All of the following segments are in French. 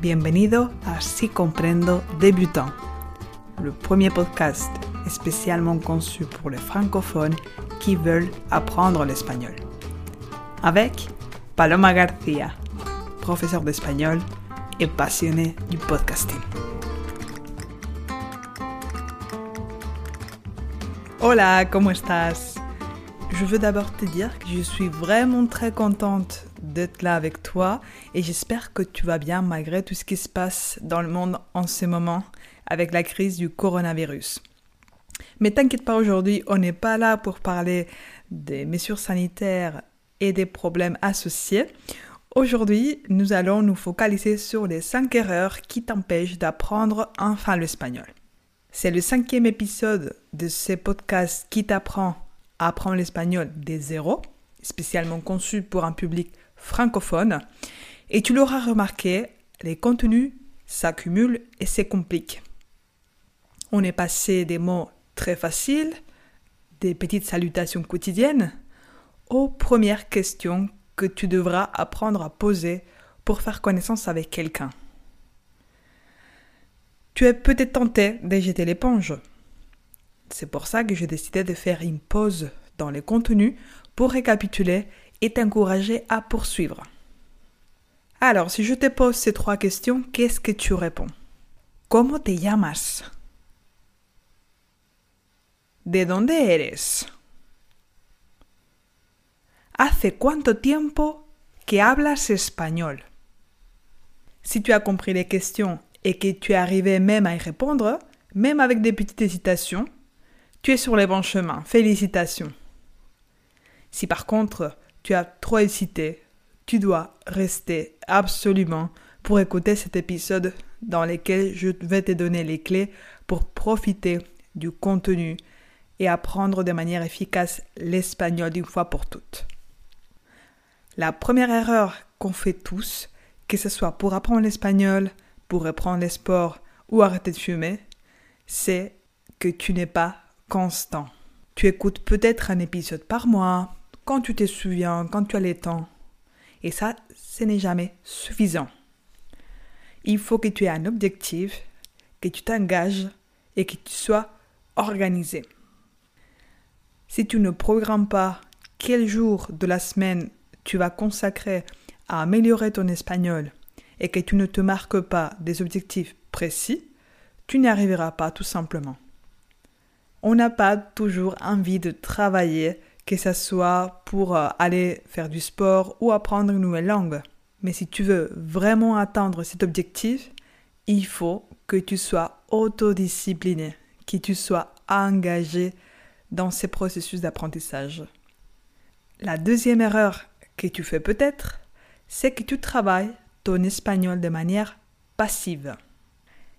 Bienvenido a Si Comprendo Débutant, le premier podcast spécialement conçu pour les francophones qui veulent apprendre l'espagnol. Avec Paloma García, professeur d'espagnol et passionné du podcasting. Hola, ¿cómo estás? Je veux d'abord te dire que je suis vraiment très contente d'être là avec toi et j'espère que tu vas bien malgré tout ce qui se passe dans le monde en ce moment avec la crise du coronavirus. Mais t'inquiète pas aujourd'hui, on n'est pas là pour parler des mesures sanitaires et des problèmes associés. Aujourd'hui, nous allons nous focaliser sur les 5 erreurs qui t'empêchent d'apprendre enfin l'espagnol. C'est le cinquième épisode de ce podcast qui t'apprend à apprendre l'espagnol des zéros, spécialement conçu pour un public francophone. Et tu l'auras remarqué, les contenus s'accumulent et se compliquent. On est passé des mots très faciles, des petites salutations quotidiennes, aux premières questions que tu devras apprendre à poser pour faire connaissance avec quelqu'un. Tu es peut-être tenté de jeter l'éponge. C'est pour ça que j'ai décidé de faire une pause dans les contenus pour récapituler et t'encourager à poursuivre. Alors, si je te pose ces trois questions, qu'est-ce que tu réponds? Comment te llamas? ¿De dónde eres? ¿Hace cuánto tiempo que hablas espagnol Si tu as compris les questions et que tu es arrivé même à y répondre, même avec des petites hésitations, tu es sur les bons chemins. Félicitations. Si par contre tu as trop hésité, tu dois rester absolument pour écouter cet épisode dans lequel je vais te donner les clés pour profiter du contenu et apprendre de manière efficace l'espagnol d'une fois pour toutes. La première erreur qu'on fait tous, que ce soit pour apprendre l'espagnol, pour reprendre les sports ou arrêter de fumer, c'est que tu n'es pas constant. Tu écoutes peut-être un épisode par mois, quand tu te souviens, quand tu as le temps. Et ça, ce n'est jamais suffisant. Il faut que tu aies un objectif, que tu t'engages et que tu sois organisé. Si tu ne programmes pas quel jour de la semaine tu vas consacrer à améliorer ton espagnol et que tu ne te marques pas des objectifs précis, tu n'y arriveras pas tout simplement. On n'a pas toujours envie de travailler, que ce soit pour euh, aller faire du sport ou apprendre une nouvelle langue. Mais si tu veux vraiment atteindre cet objectif, il faut que tu sois autodiscipliné, que tu sois engagé dans ces processus d'apprentissage. La deuxième erreur que tu fais peut-être, c'est que tu travailles ton espagnol de manière passive.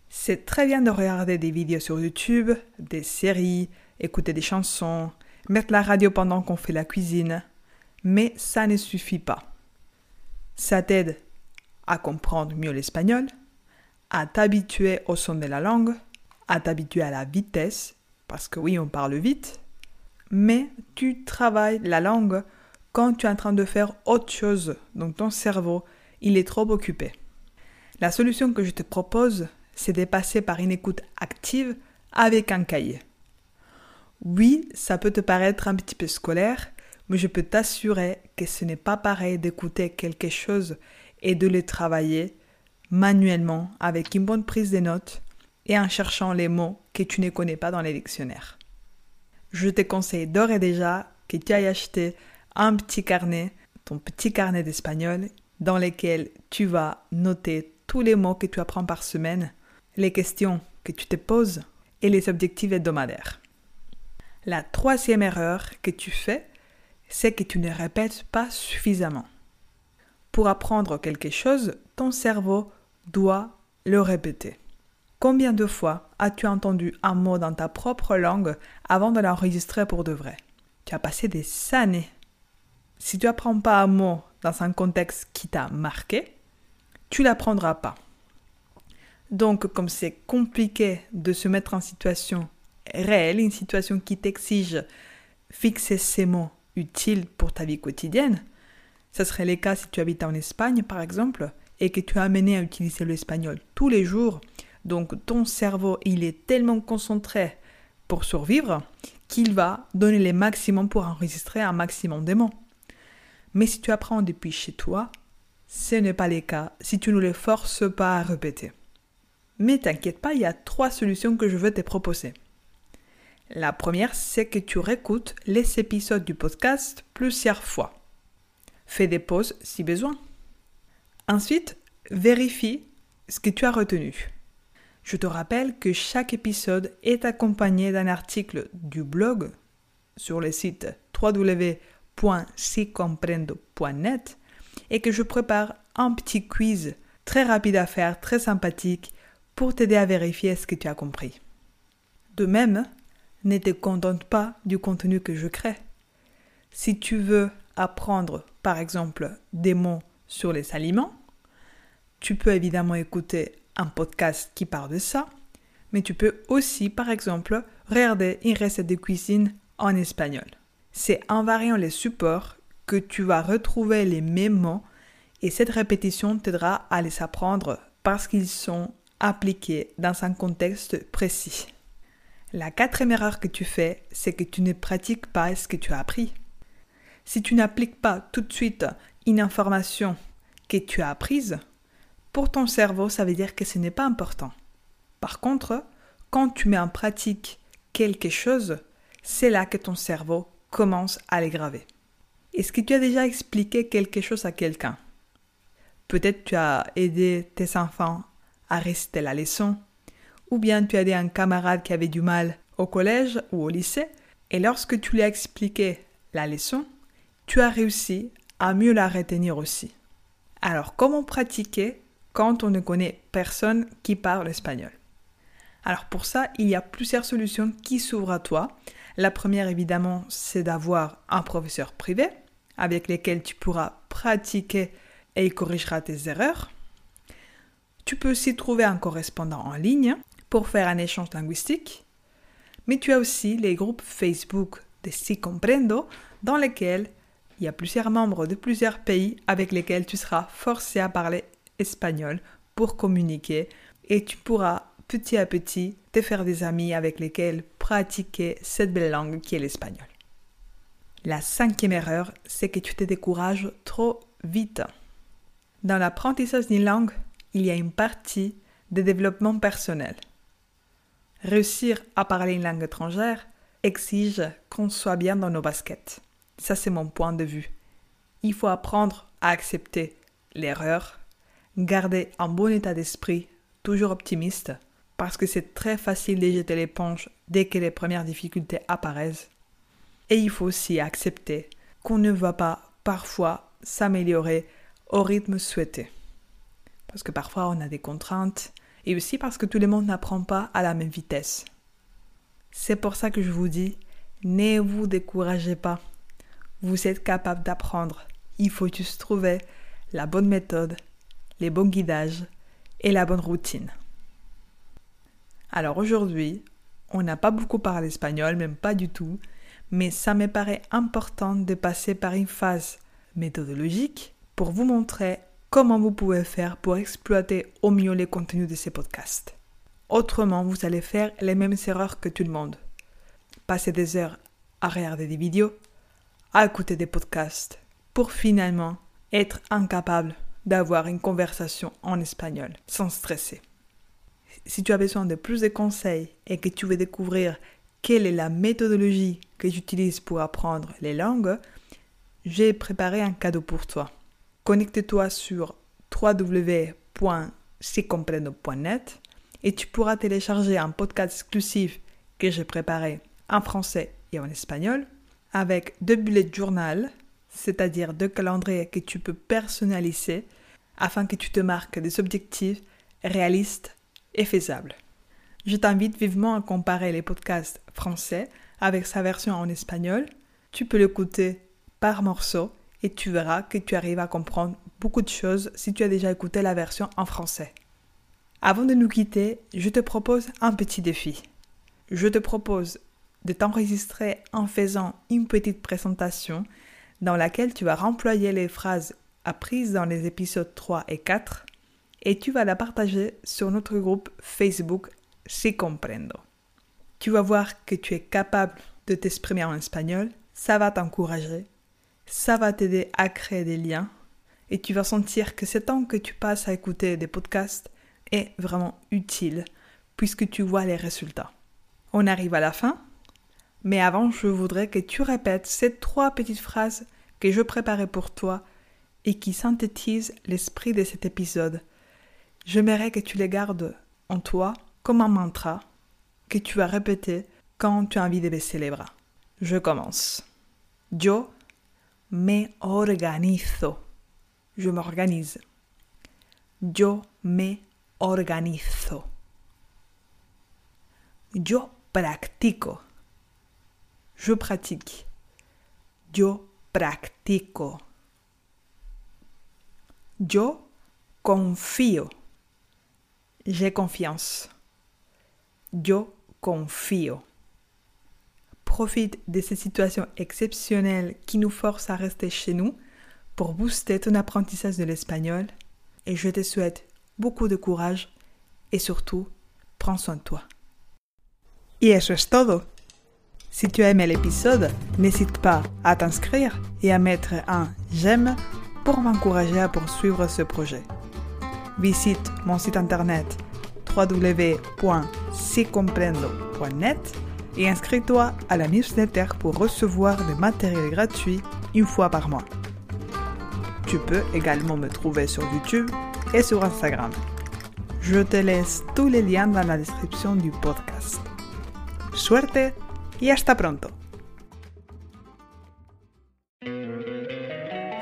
C'est très bien de regarder des vidéos sur YouTube, des séries, écouter des chansons, mettre la radio pendant qu'on fait la cuisine, mais ça ne suffit pas. Ça t'aide à comprendre mieux l'espagnol, à t'habituer au son de la langue, à t'habituer à la vitesse parce que oui, on parle vite, mais tu travailles la langue quand tu es en train de faire autre chose, donc ton cerveau, il est trop occupé. La solution que je te propose, c'est de passer par une écoute active avec un cahier. Oui, ça peut te paraître un petit peu scolaire, mais je peux t'assurer que ce n'est pas pareil d'écouter quelque chose et de le travailler manuellement avec une bonne prise de notes et en cherchant les mots que tu ne connais pas dans les dictionnaires. Je te conseille d'ores et déjà que tu ailles acheter un petit carnet, ton petit carnet d'espagnol, dans lequel tu vas noter tous les mots que tu apprends par semaine, les questions que tu te poses et les objectifs hebdomadaires. La troisième erreur que tu fais, c'est que tu ne répètes pas suffisamment. Pour apprendre quelque chose, ton cerveau doit le répéter. Combien de fois as-tu entendu un mot dans ta propre langue avant de l'enregistrer pour de vrai? Tu as passé des années. Si tu apprends pas un mot dans un contexte qui t'a marqué, tu l'apprendras pas. Donc, comme c'est compliqué de se mettre en situation réelle, une situation qui t'exige fixer ces mots utiles pour ta vie quotidienne, ce serait le cas si tu habites en Espagne, par exemple, et que tu es amené à utiliser l'espagnol tous les jours. Donc ton cerveau, il est tellement concentré pour survivre qu'il va donner les maximums pour enregistrer un maximum de mots. Mais si tu apprends depuis chez toi, ce n'est pas le cas si tu ne les forces pas à répéter. Mais t'inquiète pas, il y a trois solutions que je veux te proposer. La première, c'est que tu réécoutes les épisodes du podcast plusieurs fois. Fais des pauses si besoin. Ensuite, vérifie ce que tu as retenu. Je te rappelle que chaque épisode est accompagné d'un article du blog sur le site www.sicomprendo.net et que je prépare un petit quiz très rapide à faire, très sympathique, pour t'aider à vérifier ce que tu as compris. De même, ne te contente pas du contenu que je crée. Si tu veux apprendre, par exemple, des mots sur les aliments, tu peux évidemment écouter un podcast qui parle de ça, mais tu peux aussi, par exemple, regarder une recette de cuisine en espagnol. C'est en variant les supports que tu vas retrouver les mêmes mots et cette répétition t'aidera à les apprendre parce qu'ils sont appliqués dans un contexte précis. La quatrième erreur que tu fais, c'est que tu ne pratiques pas ce que tu as appris. Si tu n'appliques pas tout de suite une information que tu as apprise, pour ton cerveau, ça veut dire que ce n'est pas important. Par contre, quand tu mets en pratique quelque chose, c'est là que ton cerveau commence à les graver. Est-ce que tu as déjà expliqué quelque chose à quelqu'un? Peut-être tu as aidé tes enfants à réciter la leçon, ou bien tu as aidé un camarade qui avait du mal au collège ou au lycée, et lorsque tu lui as expliqué la leçon, tu as réussi à mieux la retenir aussi. Alors comment pratiquer quand on ne connaît personne qui parle espagnol? Alors pour ça, il y a plusieurs solutions qui s'ouvrent à toi. La première, évidemment, c'est d'avoir un professeur privé avec lequel tu pourras pratiquer et il corrigera tes erreurs. Tu peux aussi trouver un correspondant en ligne pour faire un échange linguistique. Mais tu as aussi les groupes Facebook de Si Comprendo dans lesquels il y a plusieurs membres de plusieurs pays avec lesquels tu seras forcé à parler espagnol pour communiquer et tu pourras petit à petit te faire des amis avec lesquels pratiquer cette belle langue qui est l'espagnol. La cinquième erreur, c'est que tu te décourages trop vite. Dans l'apprentissage d'une langue, il y a une partie de développement personnel. Réussir à parler une langue étrangère exige qu'on soit bien dans nos baskets. Ça, c'est mon point de vue. Il faut apprendre à accepter l'erreur, Gardez un bon état d'esprit, toujours optimiste, parce que c'est très facile de jeter l'éponge dès que les premières difficultés apparaissent. Et il faut aussi accepter qu'on ne va pas parfois s'améliorer au rythme souhaité. Parce que parfois on a des contraintes et aussi parce que tout le monde n'apprend pas à la même vitesse. C'est pour ça que je vous dis, ne vous découragez pas. Vous êtes capable d'apprendre. Il faut juste trouver la bonne méthode les bons guidages et la bonne routine. Alors aujourd'hui, on n'a pas beaucoup parlé espagnol, même pas du tout, mais ça me paraît important de passer par une phase méthodologique pour vous montrer comment vous pouvez faire pour exploiter au mieux les contenus de ces podcasts. Autrement, vous allez faire les mêmes erreurs que tout le monde. Passer des heures à regarder des vidéos, à écouter des podcasts, pour finalement être incapable d'avoir une conversation en espagnol sans stresser. Si tu as besoin de plus de conseils et que tu veux découvrir quelle est la méthodologie que j'utilise pour apprendre les langues, j'ai préparé un cadeau pour toi. Connecte-toi sur www.sicomprendo.net et tu pourras télécharger un podcast exclusif que j'ai préparé en français et en espagnol avec deux bullet journal, c'est-à-dire deux calendriers que tu peux personnaliser afin que tu te marques des objectifs réalistes et faisables. Je t'invite vivement à comparer les podcasts français avec sa version en espagnol. Tu peux l'écouter par morceau et tu verras que tu arrives à comprendre beaucoup de choses si tu as déjà écouté la version en français. Avant de nous quitter, je te propose un petit défi. Je te propose de t'enregistrer en faisant une petite présentation dans laquelle tu vas remployer les phrases apprises dans les épisodes 3 et 4 et tu vas la partager sur notre groupe Facebook Si Comprendo. Tu vas voir que tu es capable de t'exprimer en espagnol, ça va t'encourager, ça va t'aider à créer des liens et tu vas sentir que ce temps que tu passes à écouter des podcasts est vraiment utile puisque tu vois les résultats. On arrive à la fin, mais avant je voudrais que tu répètes ces trois petites phrases que je préparais pour toi et qui synthétisent l'esprit de cet épisode. J'aimerais que tu les gardes en toi comme un mantra que tu vas répéter quand tu as envie de baisser les bras. Je commence. Yo me organizo. Je m'organise. Yo me organizo. Yo practico. Je pratique. Yo practico. Yo confío. J'ai confiance. Yo confío. Profite de ces situations exceptionnelles qui nous forcent à rester chez nous pour booster ton apprentissage de l'espagnol et je te souhaite beaucoup de courage et surtout, prends soin de toi. Y eso es todo. Si tu as aimé l'épisode, n'hésite pas à t'inscrire et à mettre un j'aime pour m'encourager à poursuivre ce projet. Visite mon site internet www.sicomprendo.net et inscris-toi à la newsletter pour recevoir des matériels gratuits une fois par mois. Tu peux également me trouver sur YouTube et sur Instagram. Je te laisse tous les liens dans la description du podcast. Suerte y hasta pronto.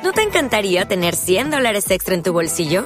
¿No te encantaría tener 100 dólares extra en tu bolsillo?